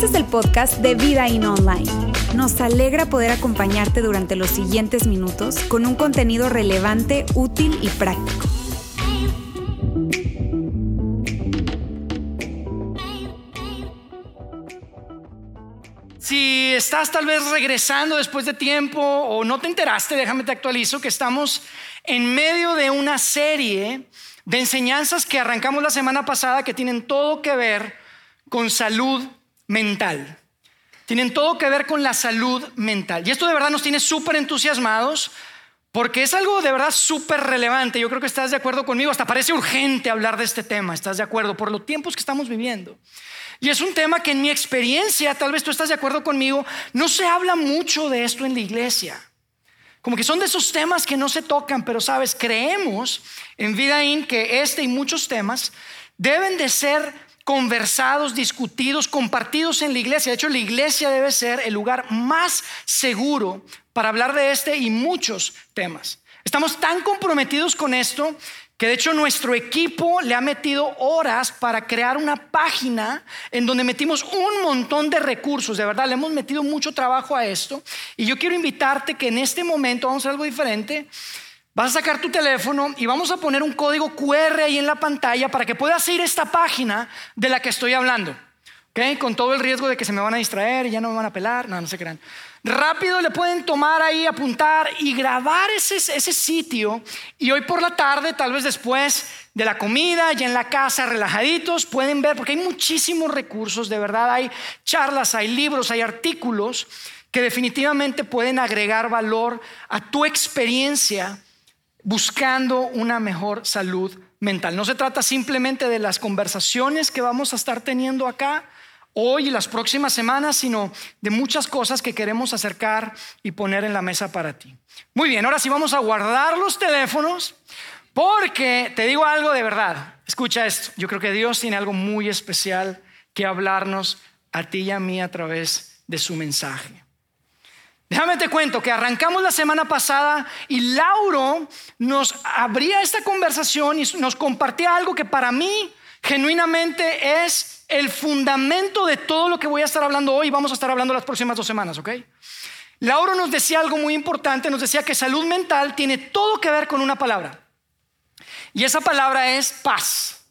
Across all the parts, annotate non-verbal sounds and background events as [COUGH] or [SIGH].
Este es el podcast de Vida In Online. Nos alegra poder acompañarte durante los siguientes minutos con un contenido relevante, útil y práctico. Si estás tal vez regresando después de tiempo o no te enteraste, déjame te actualizo que estamos en medio de una serie de enseñanzas que arrancamos la semana pasada que tienen todo que ver con salud mental. Tienen todo que ver con la salud mental. Y esto de verdad nos tiene súper entusiasmados porque es algo de verdad súper relevante. Yo creo que estás de acuerdo conmigo. Hasta parece urgente hablar de este tema. ¿Estás de acuerdo? Por los tiempos que estamos viviendo. Y es un tema que en mi experiencia, tal vez tú estás de acuerdo conmigo, no se habla mucho de esto en la iglesia. Como que son de esos temas que no se tocan, pero sabes, creemos en Vida In que este y muchos temas deben de ser conversados, discutidos, compartidos en la iglesia. De hecho, la iglesia debe ser el lugar más seguro para hablar de este y muchos temas. Estamos tan comprometidos con esto que de hecho nuestro equipo le ha metido horas para crear una página en donde metimos un montón de recursos, de verdad, le hemos metido mucho trabajo a esto. Y yo quiero invitarte que en este momento vamos a hacer algo diferente. Vas a sacar tu teléfono y vamos a poner un código QR ahí en la pantalla para que puedas ir a esta página de la que estoy hablando. ¿Ok? Con todo el riesgo de que se me van a distraer y ya no me van a pelar. No, no se crean. Rápido le pueden tomar ahí, apuntar y grabar ese, ese sitio. Y hoy por la tarde, tal vez después de la comida, ya en la casa, relajaditos, pueden ver, porque hay muchísimos recursos, de verdad. Hay charlas, hay libros, hay artículos que definitivamente pueden agregar valor a tu experiencia buscando una mejor salud mental. No se trata simplemente de las conversaciones que vamos a estar teniendo acá hoy y las próximas semanas, sino de muchas cosas que queremos acercar y poner en la mesa para ti. Muy bien, ahora sí vamos a guardar los teléfonos porque te digo algo de verdad. Escucha esto, yo creo que Dios tiene algo muy especial que hablarnos a ti y a mí a través de su mensaje. Déjame te cuento que arrancamos la semana pasada y Lauro nos abría esta conversación y nos compartía algo que para mí genuinamente es el fundamento de todo lo que voy a estar hablando hoy y vamos a estar hablando las próximas dos semanas, ¿ok? Lauro nos decía algo muy importante, nos decía que salud mental tiene todo que ver con una palabra. Y esa palabra es paz.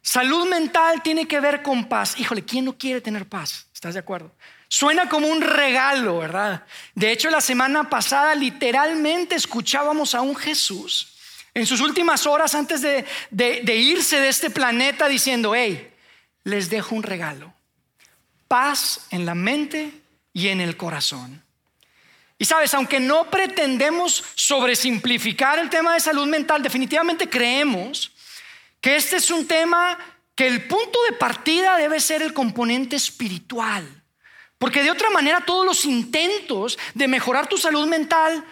Salud mental tiene que ver con paz. Híjole, ¿quién no quiere tener paz? ¿Estás de acuerdo? Suena como un regalo, ¿verdad? De hecho, la semana pasada literalmente escuchábamos a un Jesús en sus últimas horas antes de, irse de este planeta diciendo, hey, les dejo un regalo, paz en la mente y en el corazón. Y sabes, aunque no pretendemos sobresimplificar el tema de salud mental, definitivamente creemos que este es un tema que el punto de partida debe ser el componente espiritual. Porque de otra manera todos los intentos de mejorar tu salud mental,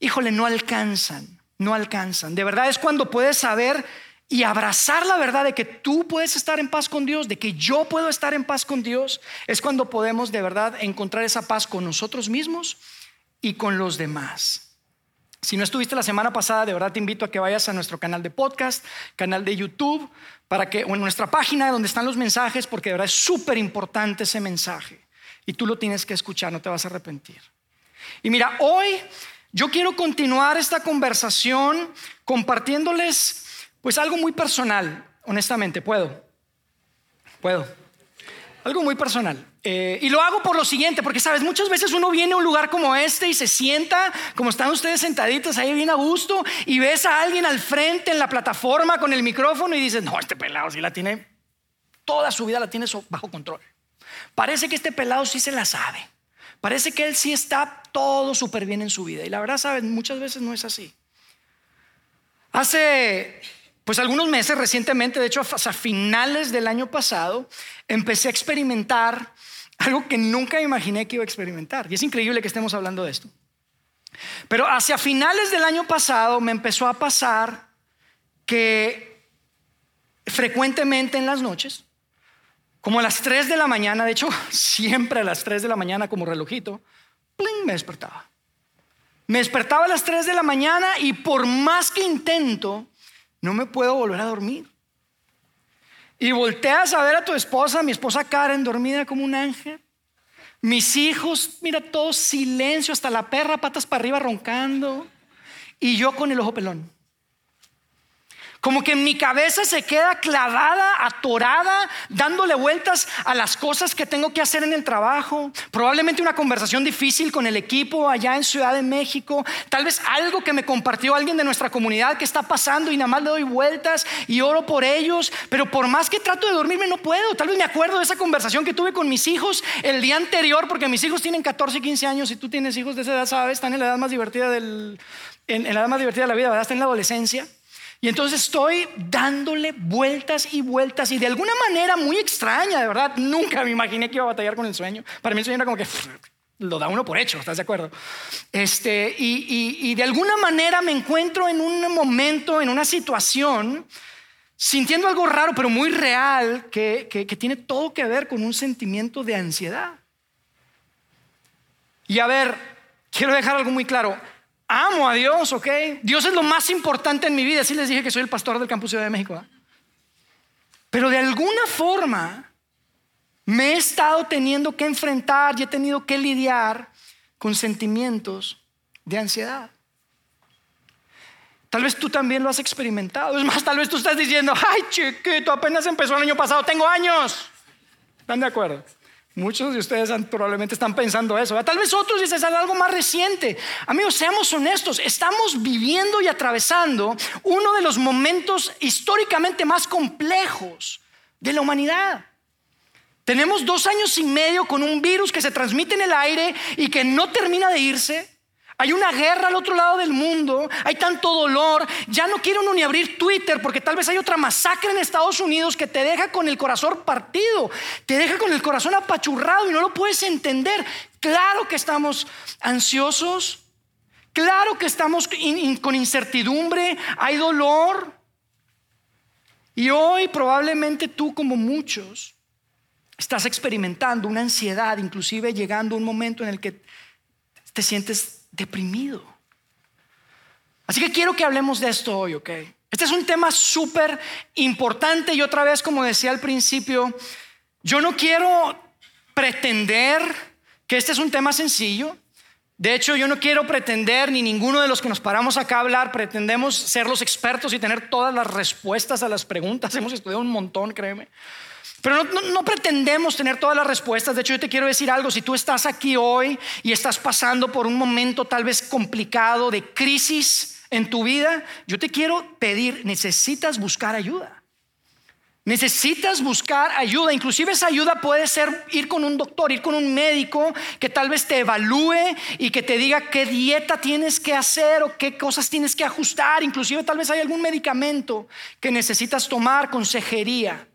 híjole, no alcanzan, no alcanzan. De verdad es cuando puedes saber y abrazar la verdad de que tú puedes estar en paz con Dios, de que yo puedo estar en paz con Dios, es cuando podemos de verdad encontrar esa paz con nosotros mismos y con los demás. Si no estuviste la semana pasada, de verdad te invito a que vayas a nuestro canal de podcast, canal de YouTube, para que, o en nuestra página donde están los mensajes, porque de verdad es súper importante ese mensaje. Y tú lo tienes que escuchar, no te vas a arrepentir. Y mira, hoy yo quiero continuar esta conversación compartiéndoles pues algo muy personal, honestamente, puedo. Puedo. Algo muy personal. Eh, y lo hago por lo siguiente, porque sabes, muchas veces uno viene a un lugar como este y se sienta, como están ustedes sentaditos ahí bien a gusto, y ves a alguien al frente en la plataforma con el micrófono y dices, no, este pelado sí la tiene, toda su vida la tiene bajo control. Parece que este pelado sí se la sabe. Parece que él sí está todo súper bien en su vida. Y la verdad, saben, muchas veces no es así. Hace pues algunos meses recientemente, de hecho a finales del año pasado, empecé a experimentar algo que nunca imaginé que iba a experimentar. Y es increíble que estemos hablando de esto. Pero hacia finales del año pasado me empezó a pasar que frecuentemente en las noches como a las 3 de la mañana, de hecho, siempre a las 3 de la mañana como relojito, me despertaba. Me despertaba a las 3 de la mañana y por más que intento, no me puedo volver a dormir. y volteas a ver a tu esposa, mi esposa Karen, dormida como un ángel. Mis hijos, mira, todo silencio, hasta la perra, patas para arriba roncando. Y yo con el ojo pelón. Como que en mi cabeza se queda clavada, atorada, dándole vueltas a las cosas que tengo que hacer en el trabajo. Probablemente una conversación difícil con el equipo allá en Ciudad de México. Tal vez algo que me compartió alguien de nuestra comunidad que está pasando y nada más le doy vueltas y oro por ellos. Pero por más que trato de dormirme no puedo. Tal vez me acuerdo de esa conversación que tuve con mis hijos el día anterior, porque mis hijos tienen 14 y 15 años y tú tienes hijos de esa edad, sabes, están en la edad más divertida del, en, en la edad más divertida de la vida, ¿verdad? Están en la adolescencia. Y entonces estoy dándole vueltas y vueltas y de alguna manera muy extraña, de verdad, nunca me imaginé que iba a batallar con el sueño. Para mí el sueño era como que lo da uno por hecho, ¿estás de acuerdo? Este, y, de alguna manera me encuentro en un momento, en una situación, sintiendo algo raro, pero muy real, que, que tiene todo que ver con un sentimiento de ansiedad. Y a ver, quiero dejar algo muy claro amo a Dios, ¿ok? Dios es lo más importante en mi vida. Así les dije que soy el pastor del Campus Ciudad de México. Pero de alguna forma me he estado teniendo que enfrentar y he tenido que lidiar con sentimientos de ansiedad. Tal vez tú también lo has experimentado. Es más, tal vez tú estás diciendo, ay chiquito, apenas empezó el año pasado, tengo años. ¿Están de acuerdo? Muchos de ustedes probablemente están pensando eso. Tal vez otros dicen algo más reciente. Amigos, seamos honestos. Estamos viviendo y atravesando uno de los momentos históricamente más complejos de la humanidad. Tenemos dos años y medio con un virus que se transmite en el aire y que no termina de irse. Hay una guerra al otro lado del mundo, hay tanto dolor. Ya no quiero uno ni abrir Twitter porque tal vez hay otra masacre en Estados Unidos que te deja con el corazón partido, te deja con el corazón apachurrado y no lo puedes entender. Claro que estamos ansiosos, claro que estamos con incertidumbre, hay dolor. Y hoy probablemente tú como muchos estás experimentando una ansiedad, inclusive llegando a un momento en el que te sientes deprimido. Así que quiero que hablemos de esto hoy, ¿ok? Este es un tema súper importante y otra vez, como decía al principio, yo no quiero pretender que este es un tema sencillo. De hecho, yo no quiero pretender, ni ninguno de los que nos paramos acá a hablar, pretendemos ser los expertos y tener todas las respuestas a las preguntas. [LAUGHS] Hemos estudiado un montón, créeme. Pero no, pretendemos tener todas las respuestas. De hecho, yo te quiero decir algo. Si tú estás aquí hoy y estás pasando por un momento tal vez complicado de crisis en tu vida, yo te quiero pedir, necesitas buscar ayuda. Necesitas buscar ayuda. Inclusive esa ayuda puede ser ir con un doctor, ir con un médico que tal vez te evalúe y que te diga qué dieta tienes que hacer o qué cosas tienes que ajustar. Inclusive tal vez hay algún medicamento que necesitas tomar, consejería.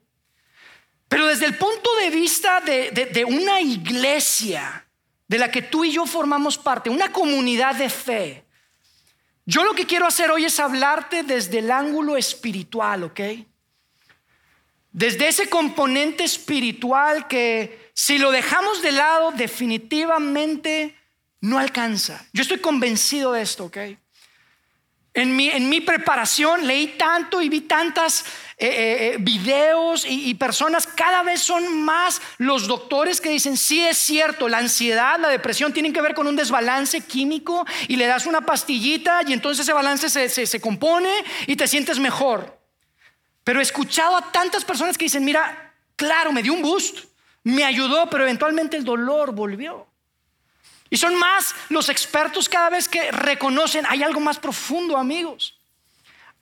Pero desde el punto de vista de, una iglesia de la que tú y yo formamos parte, una comunidad de fe, yo lo que quiero hacer hoy es hablarte desde el ángulo espiritual, ¿ok? Desde ese componente espiritual que si lo dejamos de lado definitivamente no alcanza. Yo estoy convencido de esto, ¿ok? En mi, en mi preparación leí tanto y vi tantas eh, eh, eh, videos y, personas, cada vez son más los doctores que dicen, sí es cierto, la ansiedad, la depresión tienen que ver con un desbalance químico y le das una pastillita y entonces ese balance se, se compone y te sientes mejor. Pero he escuchado a tantas personas que dicen, mira, claro, me dio un boost, me ayudó, pero eventualmente el dolor volvió. Y son más los expertos cada vez que reconocen, hay algo más profundo, amigos.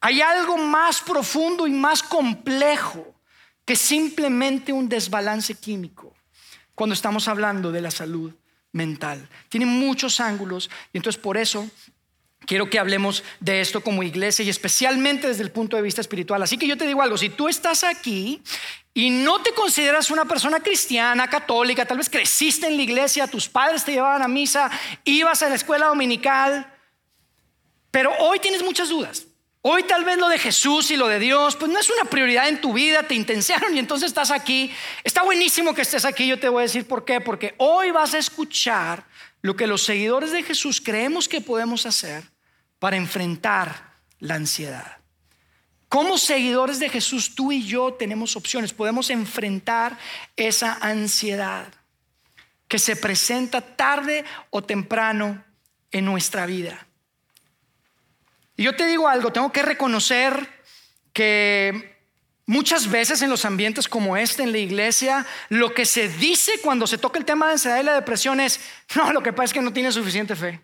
Hay algo más profundo y más complejo que simplemente un desbalance químico cuando estamos hablando de la salud mental. Tiene muchos ángulos y entonces por eso quiero que hablemos de esto como iglesia y especialmente desde el punto de vista espiritual. Así que yo te digo algo, si tú estás aquí y no te consideras una persona cristiana, católica, tal vez creciste en la iglesia, tus padres te llevaban a misa, ibas a la escuela dominical, pero hoy tienes muchas dudas. Hoy tal vez lo de Jesús y lo de Dios, pues no es una prioridad en tu vida, te intensiaron y entonces estás aquí. Está buenísimo que estés aquí, yo te voy a decir por qué, porque hoy vas a escuchar lo que los seguidores de Jesús creemos que podemos hacer para enfrentar la ansiedad. Como seguidores de Jesús, tú y yo tenemos opciones. Podemos enfrentar esa ansiedad que se presenta tarde o temprano en nuestra vida. Y yo te digo algo, tengo que reconocer que muchas veces en los ambientes como este, en la iglesia, lo que se dice cuando se toca el tema de ansiedad y la depresión es, no, lo que pasa es que no tiene suficiente fe.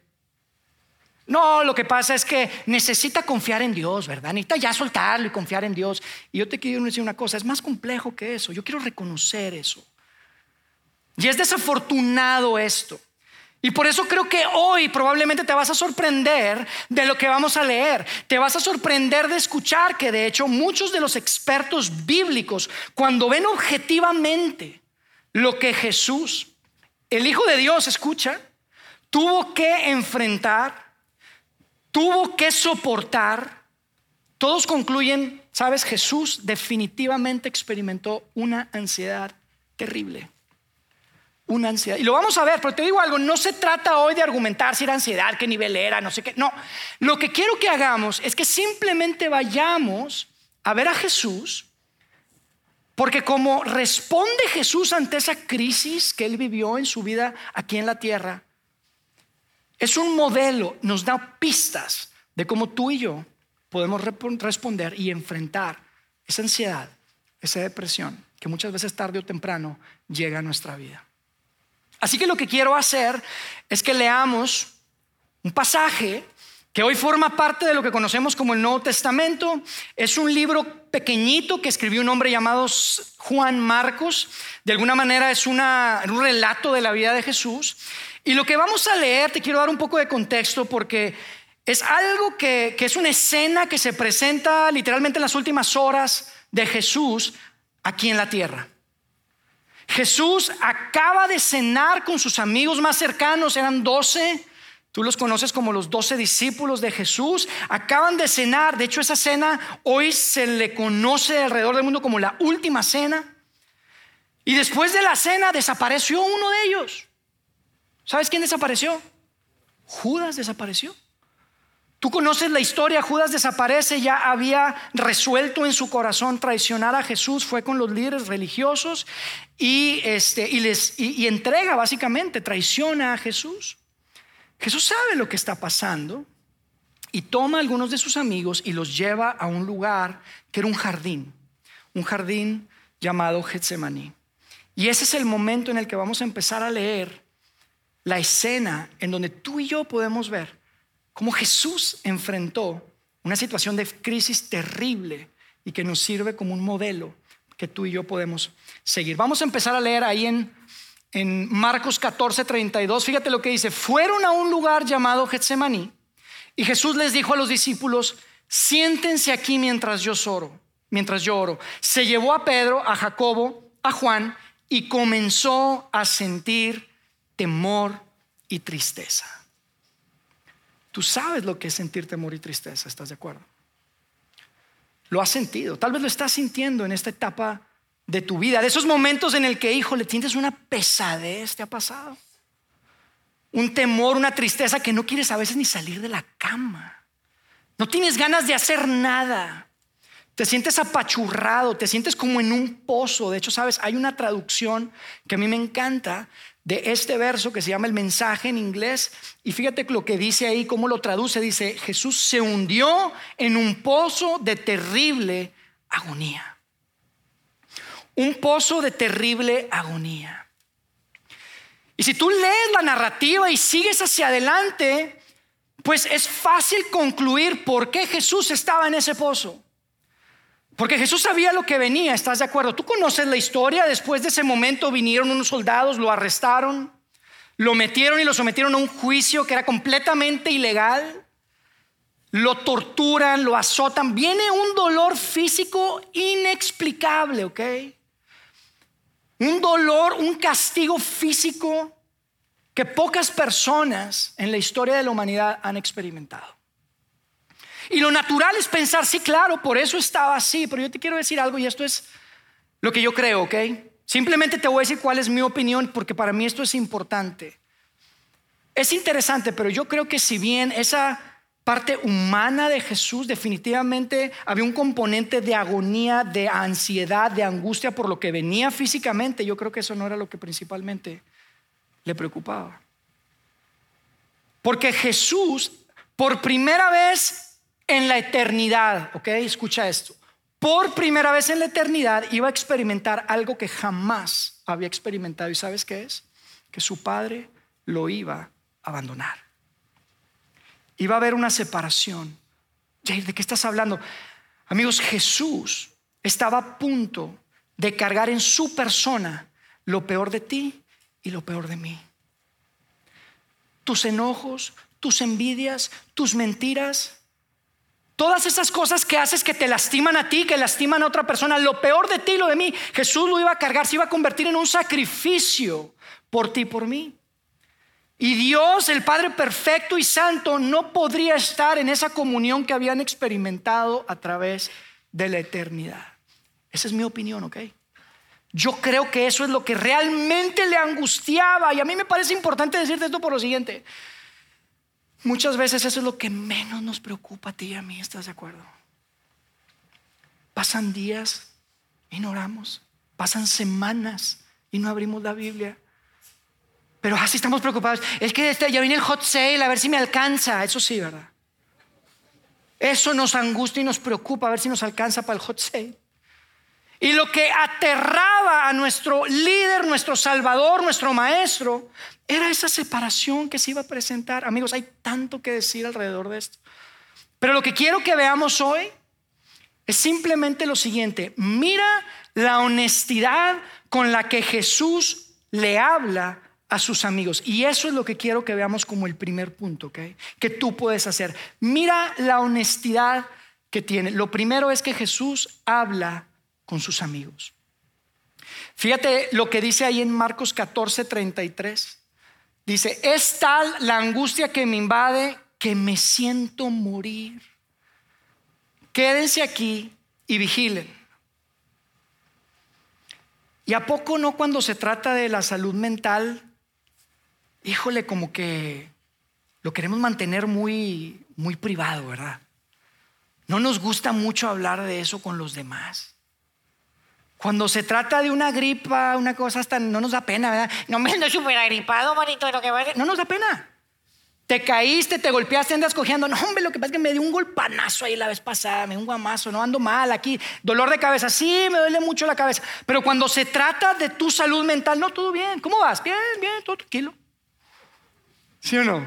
No, lo que pasa es que necesita confiar en Dios, ¿verdad? Necesita ya soltarlo y confiar en Dios. Y yo te quiero decir una cosa, es más complejo que eso. Yo quiero reconocer eso. Y es desafortunado esto. Y por eso creo que hoy probablemente te vas a sorprender de lo que vamos a leer. Te vas a sorprender de escuchar que de hecho muchos de los expertos bíblicos, cuando ven objetivamente lo que Jesús, el Hijo de Dios, escucha, tuvo que enfrentar, tuvo que soportar, todos concluyen, sabes, Jesús definitivamente experimentó una ansiedad terrible. Una ansiedad. Y lo vamos a ver, pero te digo algo, no se trata hoy de argumentar si era ansiedad, qué nivel era, no sé qué. No, lo que quiero que hagamos es que simplemente vayamos a ver a Jesús, porque como responde Jesús ante esa crisis que él vivió en su vida aquí en la tierra, es un modelo, nos da pistas de cómo tú y yo podemos responder y enfrentar esa ansiedad, esa depresión que muchas veces tarde o temprano llega a nuestra vida. Así que lo que quiero hacer es que leamos un pasaje que hoy forma parte de lo que conocemos como el Nuevo Testamento. Es un libro pequeñito que escribió un hombre llamado Juan Marcos. De alguna manera es un relato de la vida de Jesús. Y lo que vamos a leer, te quiero dar un poco de contexto porque es algo que, es una escena que se presenta literalmente en las últimas horas de Jesús aquí en la tierra. Jesús acaba de cenar con sus amigos más cercanos, eran doce. Tú los conoces como los doce discípulos de Jesús. Acaban de cenar. De hecho, esa cena hoy se le conoce alrededor del mundo como la última cena. Y después de la cena desapareció uno de ellos. ¿Sabes quién desapareció? Judas desapareció. Tú conoces la historia, Judas desaparece, ya había resuelto en su corazón traicionar a Jesús, fue con los líderes religiosos y, este, y y entrega básicamente, traiciona a Jesús. Jesús sabe lo que está pasando y toma a algunos de sus amigos y los lleva a un lugar que era un jardín, un jardín llamado Getsemaní. Y ese es el momento en el que vamos a empezar a leer la escena en donde tú y yo podemos ver cómo Jesús enfrentó una situación de crisis terrible y que nos sirve como un modelo que tú y yo podemos seguir. Vamos a empezar a leer ahí en, en Marcos 14, 32. Fíjate lo que dice. Fueron a un lugar llamado Getsemaní y Jesús les dijo a los discípulos, siéntense aquí mientras yo oro, mientras yo oro. Se llevó a Pedro, a Jacobo, a Juan y comenzó a sentir temor y tristeza. Tú sabes lo que es sentir temor y tristeza, ¿estás de acuerdo? Lo has sentido, tal vez lo estás sintiendo en esta etapa de tu vida, de esos momentos en el que, hijo, le tienes una pesadez, ¿te ha pasado? Un temor, una tristeza que no quieres a veces ni salir de la cama. No tienes ganas de hacer nada. Te sientes apachurrado, te sientes como en un pozo. De hecho, sabes, hay una traducción que a mí me encanta de este verso que se llama el mensaje en inglés. Y fíjate lo que dice ahí, cómo lo traduce. Dice, Jesús se hundió en un pozo de terrible agonía. Un pozo de terrible agonía. Y si tú lees la narrativa y sigues hacia adelante, pues es fácil concluir por qué Jesús estaba en ese pozo. Porque Jesús sabía lo que venía, ¿estás de acuerdo? Tú conoces la historia, después de ese momento vinieron unos soldados, lo arrestaron, lo metieron y lo sometieron a un juicio que era completamente ilegal, lo torturan, lo azotan, viene un dolor físico inexplicable, ¿ok? Un dolor, un castigo físico que pocas personas en la historia de la humanidad han experimentado. Y lo natural es pensar, sí, claro, por eso estaba así, pero yo te quiero decir algo y esto es lo que yo creo, ¿ok? Simplemente te voy a decir cuál es mi opinión porque para mí esto es importante. Es interesante, pero yo creo que si bien esa parte humana de Jesús, definitivamente había un componente de agonía, de ansiedad, de angustia por lo que venía físicamente. Yo creo que eso no era lo que principalmente le preocupaba. Porque Jesús, por primera vez en la eternidad, ok, escucha esto, por primera vez en la eternidad iba a experimentar algo que jamás había experimentado. ¿Y sabes qué es? Que su padre lo iba a abandonar. Iba a haber una separación. Jair, ¿de qué estás hablando? Amigos, Jesús estaba a punto de cargar en su persona lo peor de ti y lo peor de mí. Tus enojos, tus envidias, tus mentiras, todas esas cosas que haces que te lastiman a ti, que lastiman a otra persona, lo peor de ti lo de mí, Jesús lo iba a cargar, se iba a convertir en un sacrificio por ti y por mí. Y Dios, el Padre perfecto y santo, no podría estar en esa comunión que habían experimentado a través de la eternidad. Esa es mi opinión, ¿ok? Yo creo que eso es lo que realmente le angustiaba. Y a mí me parece importante decirte esto por lo siguiente. Muchas veces eso es lo que menos nos preocupa a ti y a mí, ¿estás de acuerdo? Pasan días y no oramos. Pasan semanas y no abrimos la Biblia. Pero así estamos preocupados. Es que este, ya viene el hot sale, a ver si me alcanza. Eso sí, ¿verdad? Eso nos angustia y nos preocupa, a ver si nos alcanza para el hot sale. Y lo que aterraba a nuestro líder, nuestro salvador, nuestro maestro, era esa separación que se iba a presentar. Amigos, hay tanto que decir alrededor de esto. Pero lo que quiero que veamos hoy es simplemente lo siguiente. Mira la honestidad con la que Jesús le habla a sus amigos. Y eso es lo que quiero que veamos como el primer punto, ¿ok? Que tú puedes hacer. Mira la honestidad que tiene. Lo primero es que Jesús habla con sus amigos. Fíjate lo que dice ahí en Marcos 14, 33. Dice, es tal la angustia que me invade que me siento morir. Quédense aquí y vigilen. ¿Y a poco no cuando se trata de la salud mental híjole, como que lo queremos mantener muy, muy privado, ¿verdad? No nos gusta mucho hablar de eso con los demás. Cuando se trata de una gripa, una cosa hasta no nos da pena, ¿verdad? No me ando súper agripado, manito, lo que va No nos da pena. Te caíste, te golpeaste, andas cogiendo. No, hombre, lo que pasa es que me dio un golpanazo ahí la vez pasada, me dio un guamazo, no ando mal aquí. Dolor de cabeza, sí, me duele mucho la cabeza. Pero cuando se trata de tu salud mental, no, todo bien. ¿Cómo vas? Bien, bien, todo tranquilo. ¿Sí o no?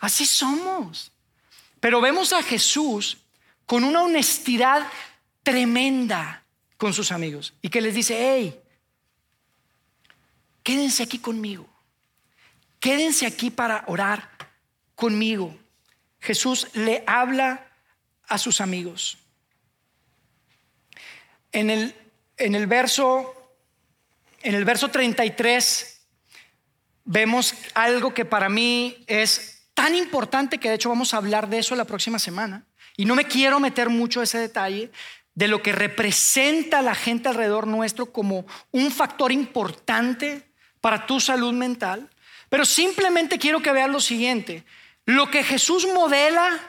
Así somos. Pero vemos a Jesús con una honestidad tremenda con sus amigos y que les dice, hey, quédense aquí conmigo, quédense aquí para orar conmigo. Jesús le habla a sus amigos. En el, en el verso en el verso 33 vemos algo que para mí es tan importante que de hecho vamos a hablar de eso la próxima semana. Y no me quiero meter mucho ese detalle de lo que representa la gente alrededor nuestro como un factor importante para tu salud mental. Pero simplemente quiero que veas lo siguiente. Lo que Jesús modela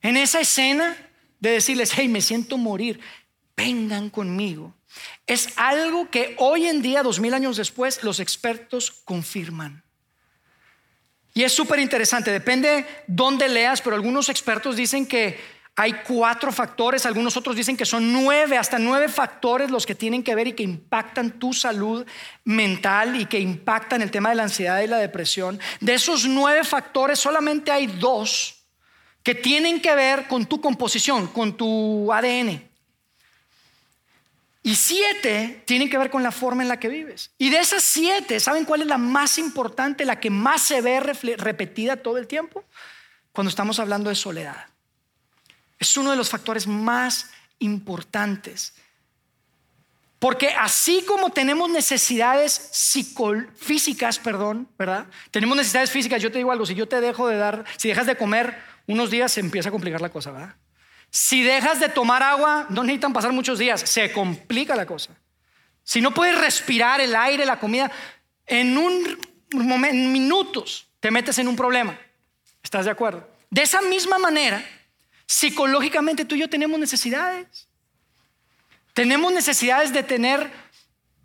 en esa escena de decirles, hey, me siento morir, vengan conmigo es algo que hoy en día, dos mil años después, los expertos confirman. Y es súper interesante, depende dónde leas, pero algunos expertos dicen que hay cuatro factores, algunos otros dicen que son nueve, hasta nueve factores los que tienen que ver y que impactan tu salud mental y que impactan el tema de la ansiedad y la depresión. De esos nueve factores solamente hay dos que tienen que ver con tu composición, con tu ADN. Y siete tienen que ver con la forma en la que vives. Y de esas siete, ¿saben cuál es la más importante, la que más se ve repetida todo el tiempo? Cuando estamos hablando de soledad. Es uno de los factores más importantes. Porque así como tenemos necesidades físicas, perdón, ¿verdad? Tenemos necesidades físicas. Yo te digo algo, si yo te dejo de dar, si dejas de comer unos días, se empieza a complicar la cosa, ¿verdad? Si dejas de tomar agua, no necesitan pasar muchos días, se complica la cosa. Si no puedes respirar el aire, la comida, en un minutos te metes en un problema. ¿Estás de acuerdo? De esa misma manera, psicológicamente tú y yo tenemos necesidades. Tenemos necesidades de tener,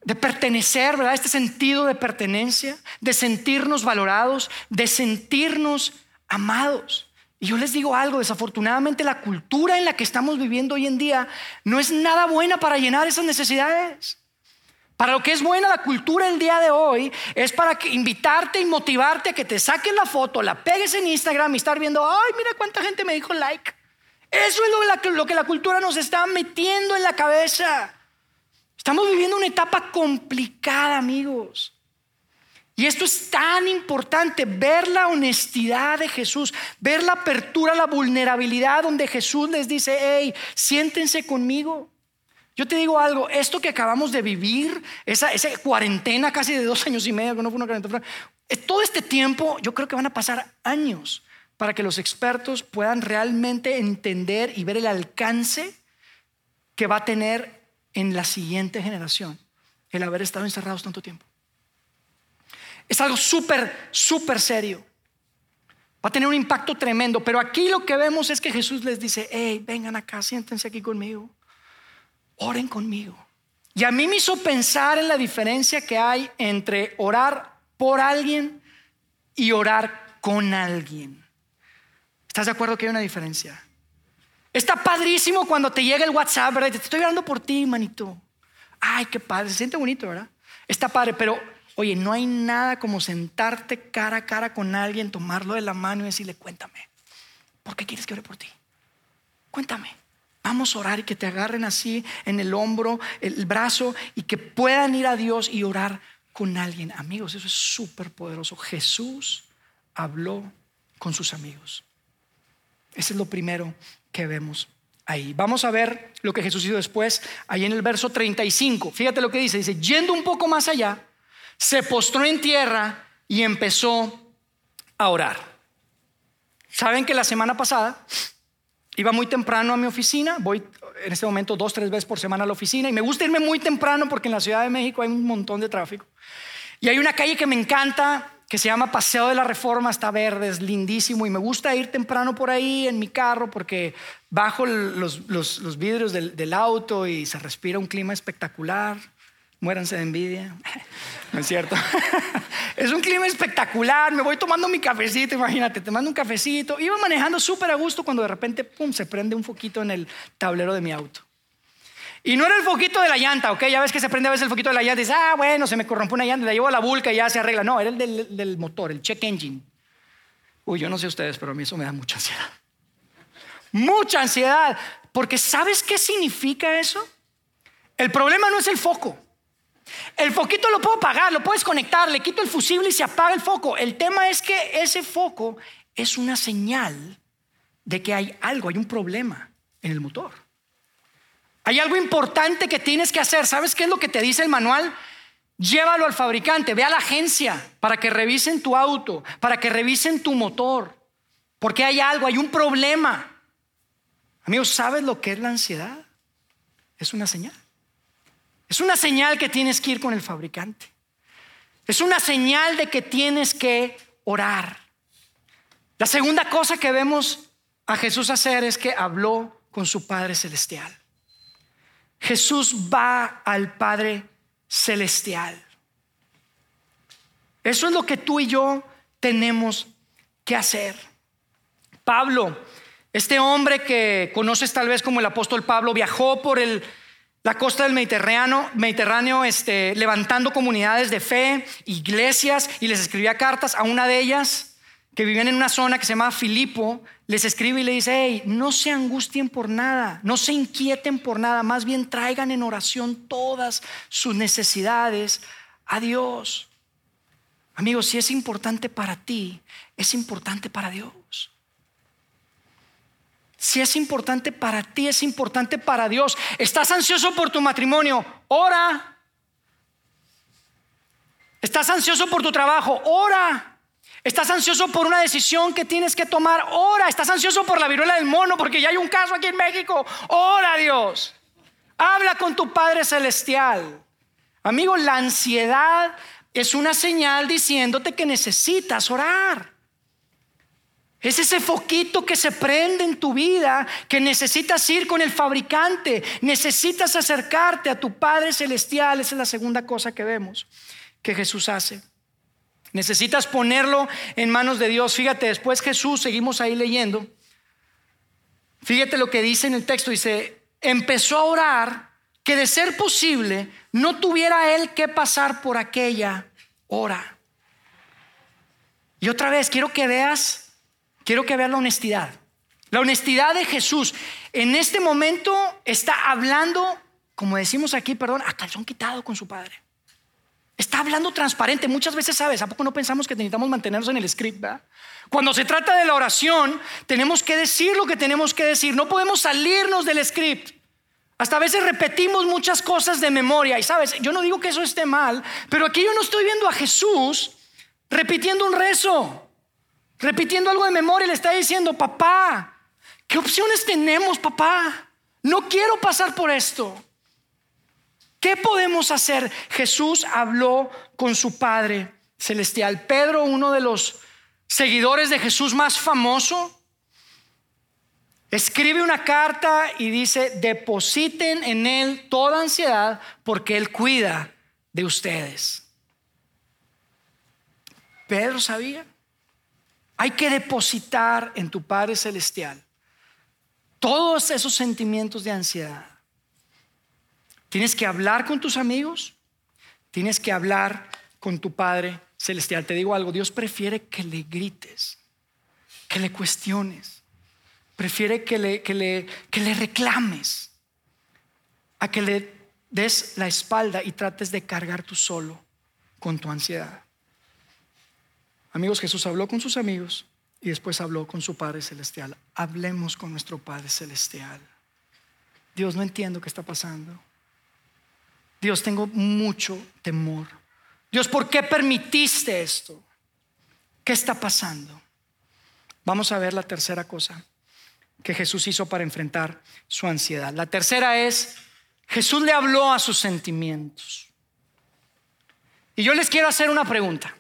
de pertenecer, ¿verdad? Este sentido de pertenencia, de sentirnos valorados, de sentirnos amados. Y yo les digo algo, desafortunadamente la cultura en la que estamos viviendo hoy en día no es nada buena para llenar esas necesidades. Para lo que es buena la cultura el día de hoy es para invitarte y motivarte a que te saques la foto, la pegues en Instagram y estar viendo, ay, mira cuánta gente me dijo like. Eso es lo, que la cultura nos está metiendo en la cabeza. Estamos viviendo una etapa complicada, amigos. Y esto es tan importante, ver la honestidad de Jesús, ver la apertura, la vulnerabilidad donde Jesús les dice, hey, siéntense conmigo. Yo te digo algo, esto que acabamos de vivir, esa, esa cuarentena casi de dos años y medio, que no fue una cuarentena, todo este tiempo yo creo que van a pasar años para que los expertos puedan realmente entender y ver el alcance que va a tener en la siguiente generación el haber estado encerrados tanto tiempo. Es algo súper, súper serio. Va a tener un impacto tremendo, pero aquí lo que vemos es que Jesús les dice, hey, vengan acá, siéntense aquí conmigo, oren conmigo. Y a mí me hizo pensar en la diferencia que hay entre orar por alguien y orar con alguien. ¿Estás de acuerdo que hay una diferencia? Está padrísimo cuando te llega el WhatsApp, ¿verdad? Te estoy orando por ti, manito. Ay, qué padre, se siente bonito, ¿verdad? Está padre, pero oye, no hay nada como sentarte cara a cara con alguien, tomarlo de la mano y decirle, cuéntame, ¿por qué quieres que ore por ti? Cuéntame. Vamos a orar y que te agarren así en el hombro, el brazo y que puedan ir a Dios y orar con alguien. Amigos, eso es súper poderoso. Jesús habló con sus amigos. Ese es lo primero que vemos ahí. Vamos a ver lo que Jesús hizo después, ahí en el verso 35. Fíjate lo que dice. Dice, yendo un poco más allá, se postró en tierra y empezó a orar. Saben que la semana pasada iba muy temprano a mi oficina, voy en este momento dos, tres veces por semana a la oficina y me gusta irme muy temprano porque en la Ciudad de México hay un montón de tráfico. Y hay una calle que me encanta, que se llama Paseo de la Reforma, está verde, es lindísimo y me gusta ir temprano por ahí en mi carro porque bajo los, vidrios del, auto y se respira un clima espectacular. Muéranse de envidia. [LAUGHS] No es cierto. [LAUGHS] es un clima espectacular. Me voy tomando mi cafecito, imagínate, te mando un cafecito. Iba manejando súper a gusto cuando de repente, pum, se prende un foquito en el tablero de mi auto. Y no era el foquito de la llanta, ¿ok? Ya ves que se prende a veces el foquito de la llanta y dices, ah, bueno, se me corrompió una llanta, la llevo a la vulca y ya se arregla. No, era el del, motor, el check engine. Uy, yo no sé ustedes, pero a mí eso me da mucha ansiedad. Mucha ansiedad. Porque ¿sabes qué significa eso? El problema no es el foco. El foquito lo puedo apagar, lo puedes conectar, le quito el fusible y se apaga el foco. El tema es que ese foco es una señal de que hay algo, hay un problema en el motor. Hay algo importante que tienes que hacer. ¿Sabes qué es lo que te dice el manual? Llévalo al fabricante, ve a la agencia para que revisen tu auto, para que revisen tu motor, porque hay algo, hay un problema. Amigos, ¿sabes lo que es la ansiedad? Es una señal. Es una señal que tienes que ir con el fabricante. Es una señal de que tienes que orar. La segunda cosa que vemos a Jesús hacer es que habló con su Padre Celestial. Jesús va al Padre Celestial. Eso es lo que tú y yo tenemos que hacer. Pablo, este hombre que conoces tal vez como el apóstol Pablo, viajó por la costa del Mediterráneo, Mediterráneo este, levantando comunidades de fe, iglesias, y les escribía cartas a una de ellas que vivían en una zona que se llama Filipo, les escribe y le dice, hey, no se angustien por nada, no se inquieten por nada, más bien traigan en oración todas sus necesidades a Dios. Amigos, si es importante para ti, es importante para Dios. Si es importante para ti, es importante para Dios. ¿Estás ansioso por tu matrimonio? Ora. ¿Estás ansioso por tu trabajo? Ora. Estás ansioso por una decisión que tienes que tomar. Ora. Estás ansioso por la viruela del mono porque ya hay un caso aquí en México. Ora, Dios. Habla con tu Padre Celestial. Amigo, la ansiedad es una señal diciéndote que necesitas orar. Es ese foquito que se prende en tu vida que necesitas ir con el fabricante, necesitas acercarte a tu Padre Celestial. Esa es la segunda cosa que vemos que Jesús hace. Necesitas ponerlo en manos de Dios. Fíjate, después Jesús, seguimos ahí leyendo. Fíjate lo que dice en el texto, dice, empezó a orar que de ser posible no tuviera él que pasar por aquella hora. Y otra vez, quiero que veas quiero que vean la honestidad. La honestidad de Jesús en este momento está hablando, como decimos aquí, perdón, a calzón quitado con su Padre. Está hablando transparente. Muchas veces, ¿sabes? ¿A poco no pensamos que necesitamos mantenernos en el script? Cuando se trata de la oración, tenemos que decir lo que tenemos que decir. No podemos salirnos del script. Hasta a veces repetimos muchas cosas de memoria. Y sabes, yo no digo que eso esté mal, pero aquí yo no estoy viendo a Jesús repitiendo un rezo repitiendo algo de memoria, le está diciendo, papá, ¿qué opciones tenemos, papá? No quiero pasar por esto. ¿Qué podemos hacer? Jesús habló con su Padre Celestial. Pedro, uno de los seguidores de Jesús más famoso, escribe una carta y dice, depositen en Él toda ansiedad porque Él cuida de ustedes. Pedro sabía. Hay que depositar en tu Padre Celestial todos esos sentimientos de ansiedad. Tienes que hablar con tus amigos, tienes que hablar con tu Padre Celestial. Te digo algo, Dios prefiere que le grites, que le cuestiones, prefiere que le, que le, que le reclames, a que le des la espalda y trates de cargar tú solo con tu ansiedad. Amigos, Jesús habló con sus amigos y después habló con su Padre Celestial. Hablemos con nuestro Padre Celestial. Dios, no entiendo qué está pasando. Dios, tengo mucho temor. Dios, ¿por qué permitiste esto? ¿Qué está pasando? Vamos a ver la tercera cosa que Jesús hizo para enfrentar su ansiedad. La tercera es, Jesús le habló a sus sentimientos. Y yo les quiero hacer una pregunta.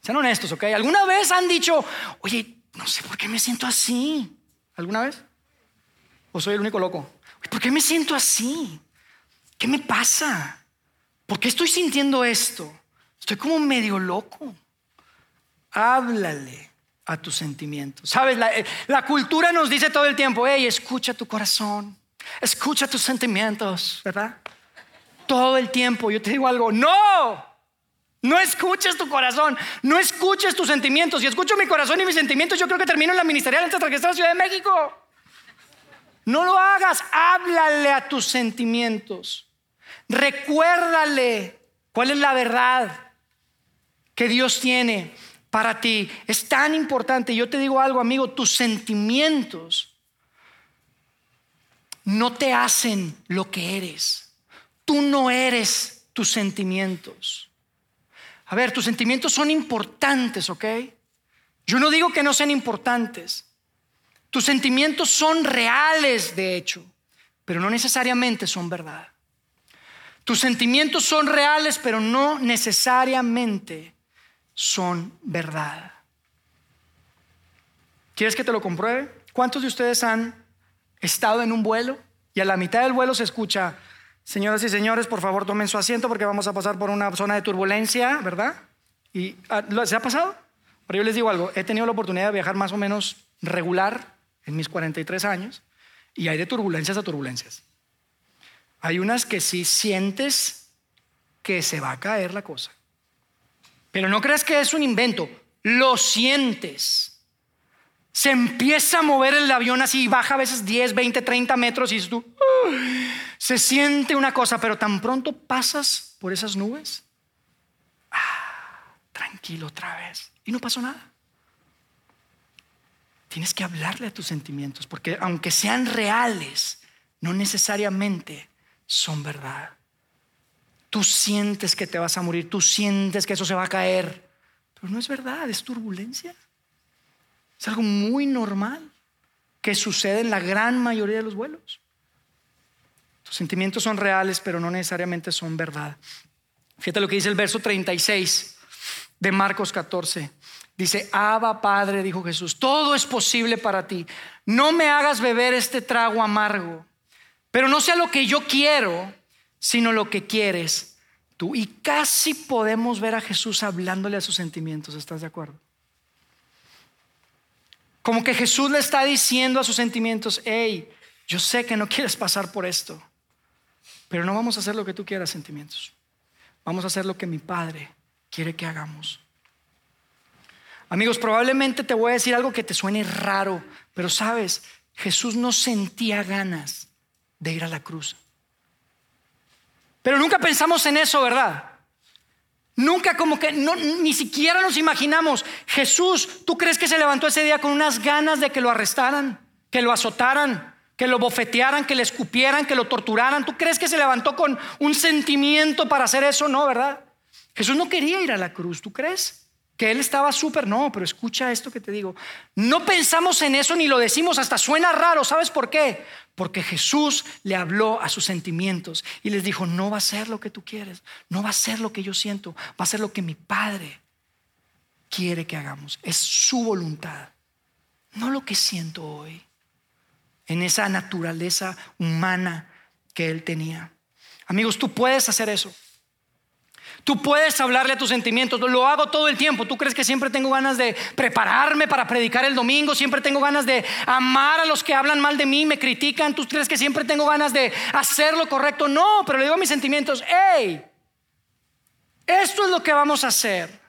Sean honestos, ¿ok? ¿Alguna vez han dicho, oye, no sé por qué me siento así? ¿Alguna vez? ¿O soy el único loco? ¿Por qué me siento así? ¿Qué me pasa? ¿Por qué estoy sintiendo esto? Estoy como medio loco. Háblale a tus sentimientos. Sabes, la, la, cultura nos dice todo el tiempo, hey, escucha tu corazón, escucha tus sentimientos, ¿verdad? Todo el tiempo. Yo te digo algo, no, no escuches tu corazón, no escuches tus sentimientos. Si escucho mi corazón y mis sentimientos, yo creo que termino en la ministerial antes de la Ciudad de México. No lo hagas, háblale a tus sentimientos. Recuérdale cuál es la verdad que Dios tiene para ti. Es tan importante. Yo te digo algo, amigo, tus sentimientos no te hacen lo que eres. Tú no eres tus sentimientos. A ver, tus sentimientos son importantes, ¿ok? Yo no digo que no sean importantes. Tus sentimientos son reales, de hecho, pero no necesariamente son verdad. Tus sentimientos son reales, pero no necesariamente son verdad. ¿Quieres que te lo compruebe? ¿Cuántos de ustedes han estado en un vuelo y a la mitad del vuelo se escucha, Señoras y señores, por favor tomen su asiento porque vamos a pasar por una zona de turbulencia, ¿verdad? ¿Y ah, se ha pasado? Pero yo les digo algo, he tenido la oportunidad de viajar más o menos regular en mis 43 años y hay de turbulencias a turbulencias. Hay unas que sí sientes que se va a caer la cosa. Pero no creas que es un invento, lo sientes. Se empieza a mover el avión así, baja a veces 10, 20, 30 metros y tú, se siente una cosa, pero tan pronto pasas por esas nubes, ah, tranquilo otra vez. Y no pasó nada. Tienes que hablarle a tus sentimientos, porque aunque sean reales, no necesariamente son verdad. Tú sientes que te vas a morir, tú sientes que eso se va a caer, pero no es verdad, es turbulencia. Es algo muy normal que sucede en la gran mayoría de los vuelos. Tus sentimientos son reales, pero no necesariamente son verdad. Fíjate lo que dice el verso 36 de Marcos 14. Dice, Abba Padre, dijo Jesús, todo es posible para ti. No me hagas beber este trago amargo, pero no sea lo que yo quiero, sino lo que quieres tú. Y casi podemos ver a Jesús hablándole a sus sentimientos, ¿estás de acuerdo? Como que Jesús le está diciendo a sus sentimientos, hey, yo sé que no quieres pasar por esto, pero no vamos a hacer lo que tú quieras, sentimientos. Vamos a hacer lo que mi Padre quiere que hagamos. Amigos, probablemente te voy a decir algo que te suene raro, pero sabes, Jesús no sentía ganas de ir a la cruz. Pero nunca pensamos en eso, ¿verdad? Nunca como que ni siquiera nos imaginamos, Jesús, ¿tú crees que se levantó ese día con unas ganas de que lo arrestaran, que lo azotaran, que lo bofetearan, que le escupieran, que lo torturaran? ¿Tú crees que se levantó con un sentimiento para hacer eso? No, ¿verdad? Jesús no quería ir a la cruz, ¿tú crees? que él estaba súper, no, pero escucha esto que te digo. No pensamos en eso ni lo decimos, hasta suena raro, ¿sabes por qué? Porque Jesús le habló a sus sentimientos y les dijo, no va a ser lo que tú quieres, no va a ser lo que yo siento, va a ser lo que mi Padre quiere que hagamos. Es su voluntad, no lo que siento hoy, en esa naturaleza humana que él tenía. Amigos, tú puedes hacer eso. Tú puedes hablarle a tus sentimientos, lo hago todo el tiempo. ¿Tú crees que siempre tengo ganas de prepararme para predicar el domingo? Siempre tengo ganas de amar a los que hablan mal de mí, me critican. ¿Tú crees que siempre tengo ganas de hacer lo correcto? No, pero le digo a mis sentimientos, hey, esto es lo que vamos a hacer.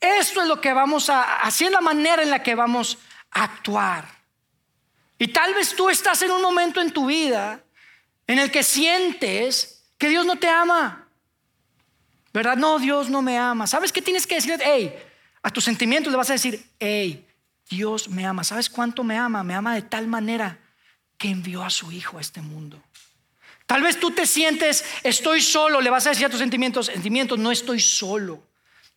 Esto es lo que vamos a, así es la manera en la que vamos a actuar. Y tal vez tú estás en un momento en tu vida en el que sientes que Dios no te ama. ¿Verdad? No, Dios no me ama. ¿Sabes qué tienes que decir? Hey, a tus sentimientos le vas a decir, hey, Dios me ama. ¿Sabes cuánto me ama? Me ama de tal manera que envió a su Hijo a este mundo. Tal vez tú te sientes, estoy solo, le vas a decir a tus sentimientos, sentimientos, no estoy solo.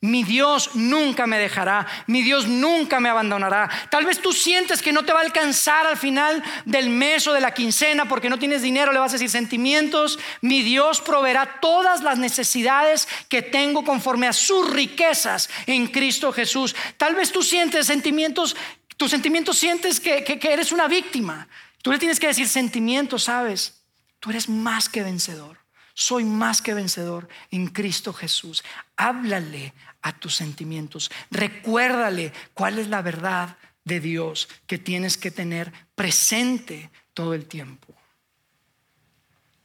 Mi Dios nunca me dejará, mi Dios nunca me abandonará. Tal vez tú sientes que no te va a alcanzar al final del mes o de la quincena porque no tienes dinero, le vas a decir sentimientos, mi Dios proveerá todas las necesidades que tengo conforme a sus riquezas en Cristo Jesús. Tal vez tú sientes sentimientos, tus sentimientos sientes que, que eres una víctima. Tú le tienes que decir sentimientos, sabes, tú eres más que vencedor. Soy más que vencedor en Cristo Jesús. Háblale a tus sentimientos. Recuérdale cuál es la verdad de Dios que tienes que tener presente todo el tiempo.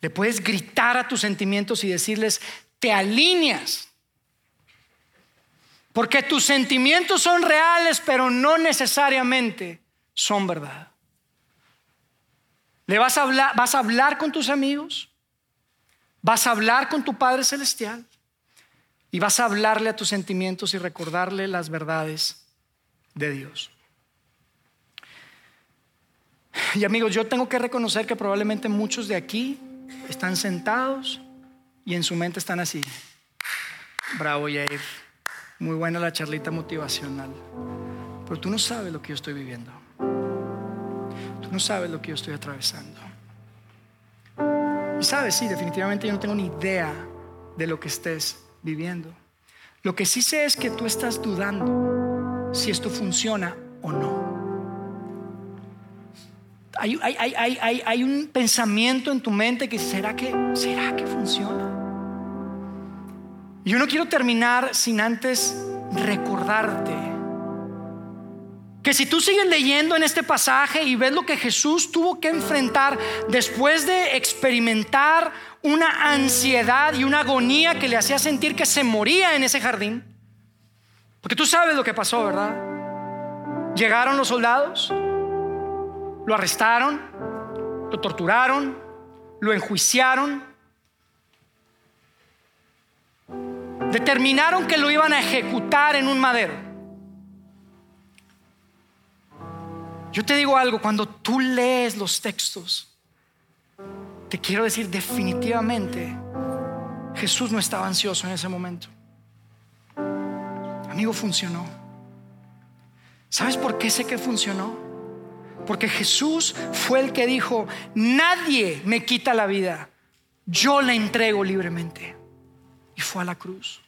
Le puedes gritar a tus sentimientos y decirles, te alineas. Porque tus sentimientos son reales, pero no necesariamente son verdad. Le vas a hablar, vas a hablar con tus amigos, Vas a hablar con tu Padre Celestial y vas a hablarle a tus sentimientos y recordarle las verdades de Dios. Y amigos, yo tengo que reconocer que probablemente muchos de aquí están sentados y en su mente están así. Bravo, Jair. Muy buena la charlita motivacional. Pero tú no sabes lo que yo estoy viviendo. Tú no sabes lo que yo estoy atravesando. Y sabes, sí, definitivamente yo no tengo ni idea de lo que estés viviendo. Lo que sí sé es que tú estás dudando si esto funciona o no. Hay, un pensamiento en tu mente que será que, será que funciona. Yo no quiero terminar sin antes recordarte que si tú sigues leyendo en este pasaje y ves lo que Jesús tuvo que enfrentar después de experimentar una ansiedad y una agonía que le hacía sentir que se moría en ese jardín, porque tú sabes lo que pasó, ¿verdad? Llegaron los soldados, lo arrestaron, lo torturaron, lo enjuiciaron, determinaron que lo iban a ejecutar en un madero. Yo te digo algo, cuando tú lees los textos, te quiero decir definitivamente, Jesús no estaba ansioso en ese momento. Amigo, funcionó. ¿Sabes por qué sé que funcionó? Porque Jesús fue el que dijo, nadie me quita la vida, yo la entrego libremente. Y fue a la cruz.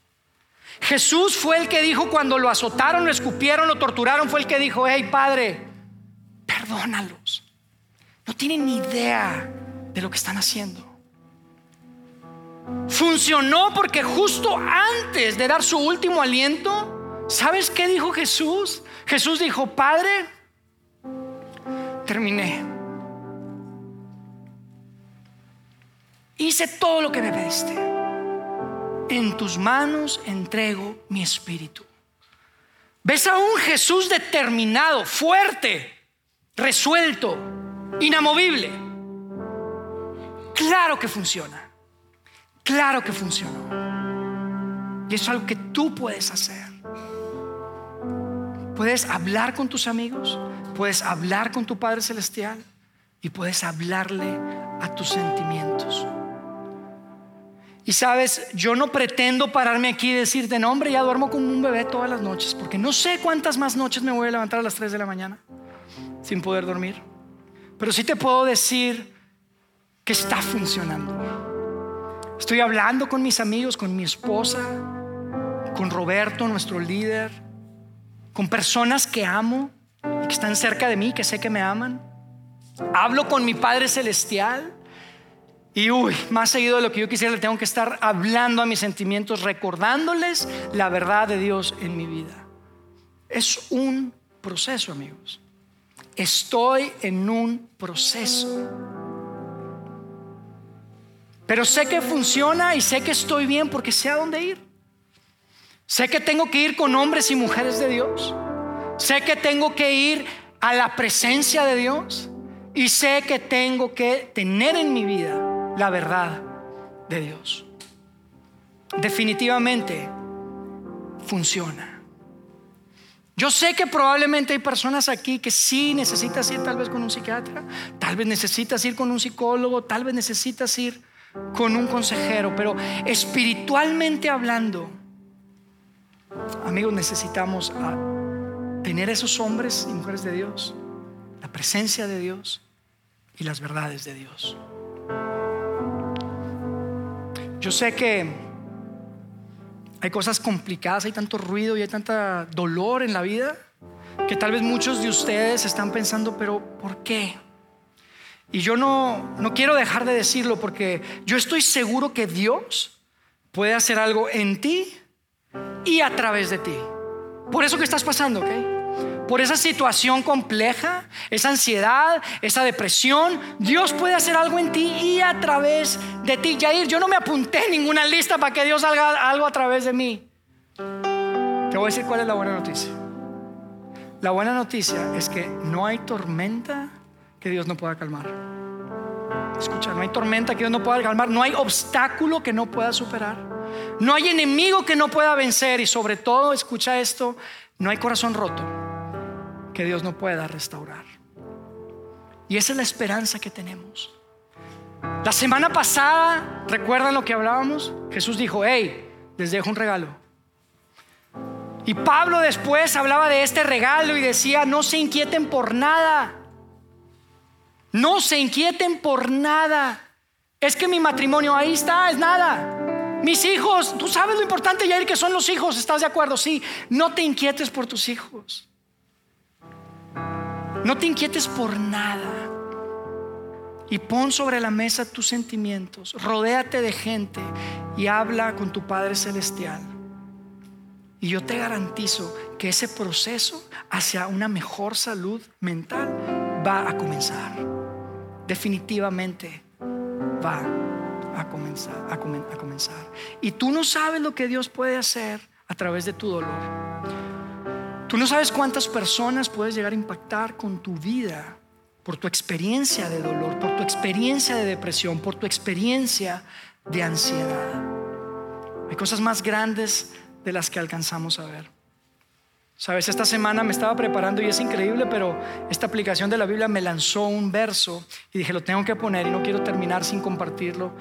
Jesús fue el que dijo cuando lo azotaron, lo escupieron, lo torturaron, fue el que dijo, hey Padre, perdónalos. No tienen ni idea lo que están haciendo. Funcionó porque justo antes de dar su último aliento, ¿sabes qué dijo Jesús? Jesús dijo, Padre, terminé. Hice todo lo que me pediste. En tus manos entrego mi espíritu. ¿Ves a un Jesús determinado, fuerte, resuelto, inamovible? Claro que funciona. Claro que funcionó. Y eso es algo que tú puedes hacer. Puedes hablar con tus amigos, puedes hablar con tu Padre Celestial y puedes hablarle a tus sentimientos. Y sabes, yo no pretendo pararme aquí y decirte, no, hombre, ya duermo como un bebé todas las noches, porque no sé cuántas más noches me voy a levantar a las 3 de la mañana sin poder dormir. Pero sí te puedo decir que está funcionando. Estoy hablando con mis amigos, con mi esposa, con Roberto, nuestro líder, con personas que amo que están cerca de mí, que sé que me aman. Hablo con mi Padre Celestial. Y uy, más seguido de lo que yo quisiera, le tengo que estar hablando a mis sentimientos, recordándoles la verdad de Dios en mi vida. Es un proceso, amigos. Estoy en un proceso. Pero sé que funciona y sé que estoy bien porque sé a dónde ir. Sé que tengo que ir con hombres y mujeres de Dios. Sé que tengo que ir a la presencia de Dios. Y sé que tengo que tener en mi vida la verdad de Dios. Definitivamente funciona. Yo sé que probablemente hay personas aquí que sí necesitas ir tal vez con un psiquiatra, tal vez necesitas ir con un psicólogo, tal vez necesitas ir con un consejero, pero espiritualmente hablando, amigos, necesitamos tener esos hombres y mujeres de Dios, la presencia de Dios y las verdades de Dios. Yo sé que hay cosas complicadas, hay tanto ruido y hay tanta dolor en la vida que tal vez muchos de ustedes están pensando, pero ¿por qué? Y yo no, no quiero dejar de decirlo porque yo estoy seguro que Dios puede hacer algo en ti y a través de ti. Por eso que estás pasando, ¿ok? Por esa situación compleja, esa ansiedad, esa depresión, Dios puede hacer algo en ti y a través de ti. Jair, yo no me apunté ninguna lista para que Dios haga algo a través de mí. Te voy a decir cuál es la buena noticia. La buena noticia es que no hay tormenta que Dios no pueda calmar. Escucha, no hay tormenta que Dios no pueda calmar, no hay obstáculo que no pueda superar, no hay enemigo que no pueda vencer y sobre todo, escucha esto, no hay corazón roto que Dios no pueda restaurar. Y esa es la esperanza que tenemos. La semana pasada, ¿recuerdan lo que hablábamos? Jesús dijo, hey, les dejo un regalo. Y Pablo después hablaba de este regalo y decía, no se inquieten por nada. No se inquieten por nada. Es que mi matrimonio ahí está, es nada. Mis hijos, tú sabes lo importante, Yair, que son los hijos, ¿estás de acuerdo? Sí, no te inquietes por tus hijos. No te inquietes por nada. Y pon sobre la mesa tus sentimientos. Rodéate de gente y habla con tu Padre Celestial. Y yo te garantizo que ese proceso hacia una mejor salud mental va a comenzar definitivamente va a comenzar, a, comenzar. Y tú no sabes lo que Dios puede hacer a través de tu dolor. Tú no sabes cuántas personas puedes llegar a impactar con tu vida por tu experiencia de dolor, por tu experiencia de depresión, por tu experiencia de ansiedad. Hay cosas más grandes de las que alcanzamos a ver. Sabes, esta semana me estaba preparando y es increíble, pero esta aplicación de la Biblia me lanzó un verso y dije, lo tengo que poner y no quiero terminar sin compartirlo.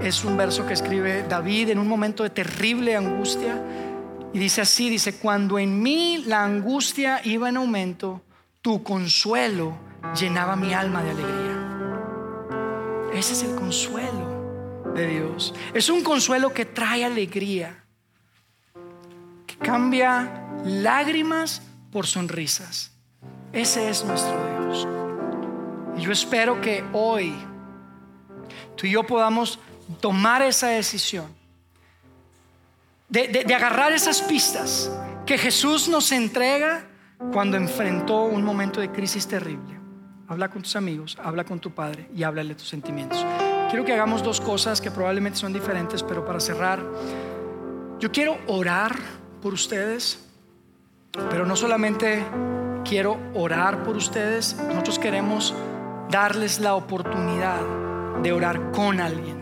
Es un verso que escribe David en un momento de terrible angustia y dice así, dice, cuando en mí la angustia iba en aumento, tu consuelo llenaba mi alma de alegría. Ese es el consuelo de Dios. Es un consuelo que trae alegría. Cambia lágrimas por sonrisas. Ese es nuestro Dios. Y yo espero que hoy tú y yo podamos tomar esa decisión de, de agarrar esas pistas que Jesús nos entrega cuando enfrentó un momento de crisis terrible. Habla con tus amigos, habla con tu padre y háblale tus sentimientos. Quiero que hagamos dos cosas que probablemente son diferentes, pero para cerrar, yo quiero orar por ustedes, pero no solamente quiero orar por ustedes, nosotros queremos darles la oportunidad de orar con alguien.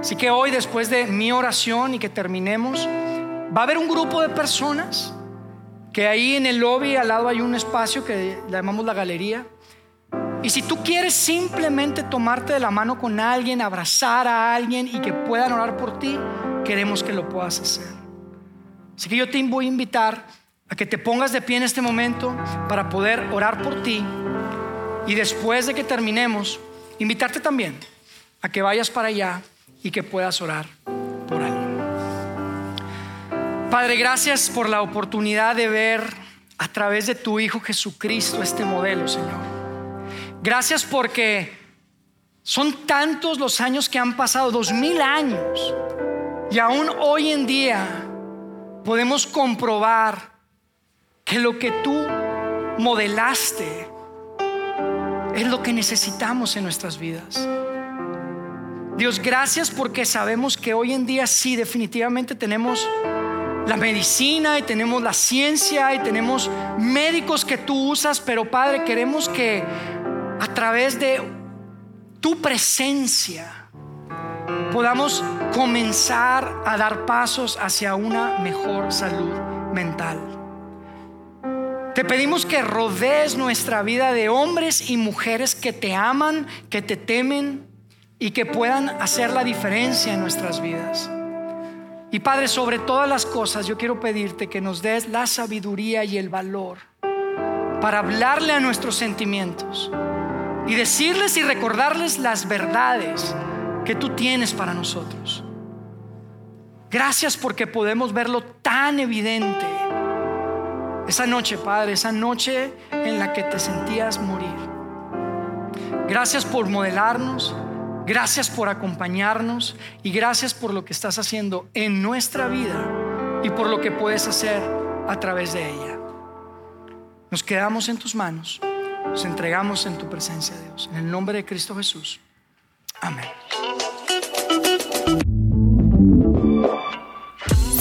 Así que hoy, después de mi oración y que terminemos, va a haber un grupo de personas que ahí en el lobby al lado hay un espacio que llamamos la galería. Y si tú quieres simplemente tomarte de la mano con alguien, abrazar a alguien y que puedan orar por ti, queremos que lo puedas hacer. Así que yo te voy a invitar a que te pongas de pie en este momento para poder orar por ti y después de que terminemos, invitarte también a que vayas para allá y que puedas orar por alguien. Padre, gracias por la oportunidad de ver a través de tu Hijo Jesucristo este modelo, Señor. Gracias porque son tantos los años que han pasado, dos mil años, y aún hoy en día podemos comprobar que lo que tú modelaste es lo que necesitamos en nuestras vidas. Dios, gracias porque sabemos que hoy en día sí, definitivamente tenemos la medicina y tenemos la ciencia y tenemos médicos que tú usas, pero Padre, queremos que a través de tu presencia podamos comenzar a dar pasos hacia una mejor salud mental. Te pedimos que rodees nuestra vida de hombres y mujeres que te aman, que te temen y que puedan hacer la diferencia en nuestras vidas. Y Padre, sobre todas las cosas, yo quiero pedirte que nos des la sabiduría y el valor para hablarle a nuestros sentimientos y decirles y recordarles las verdades que tú tienes para nosotros. Gracias porque podemos verlo tan evidente. Esa noche, Padre, esa noche en la que te sentías morir. Gracias por modelarnos. Gracias por acompañarnos y gracias por lo que estás haciendo en nuestra vida y por lo que puedes hacer a través de ella. Nos quedamos en tus manos, nos entregamos en tu presencia, Dios. En el nombre de Cristo Jesús. Amén.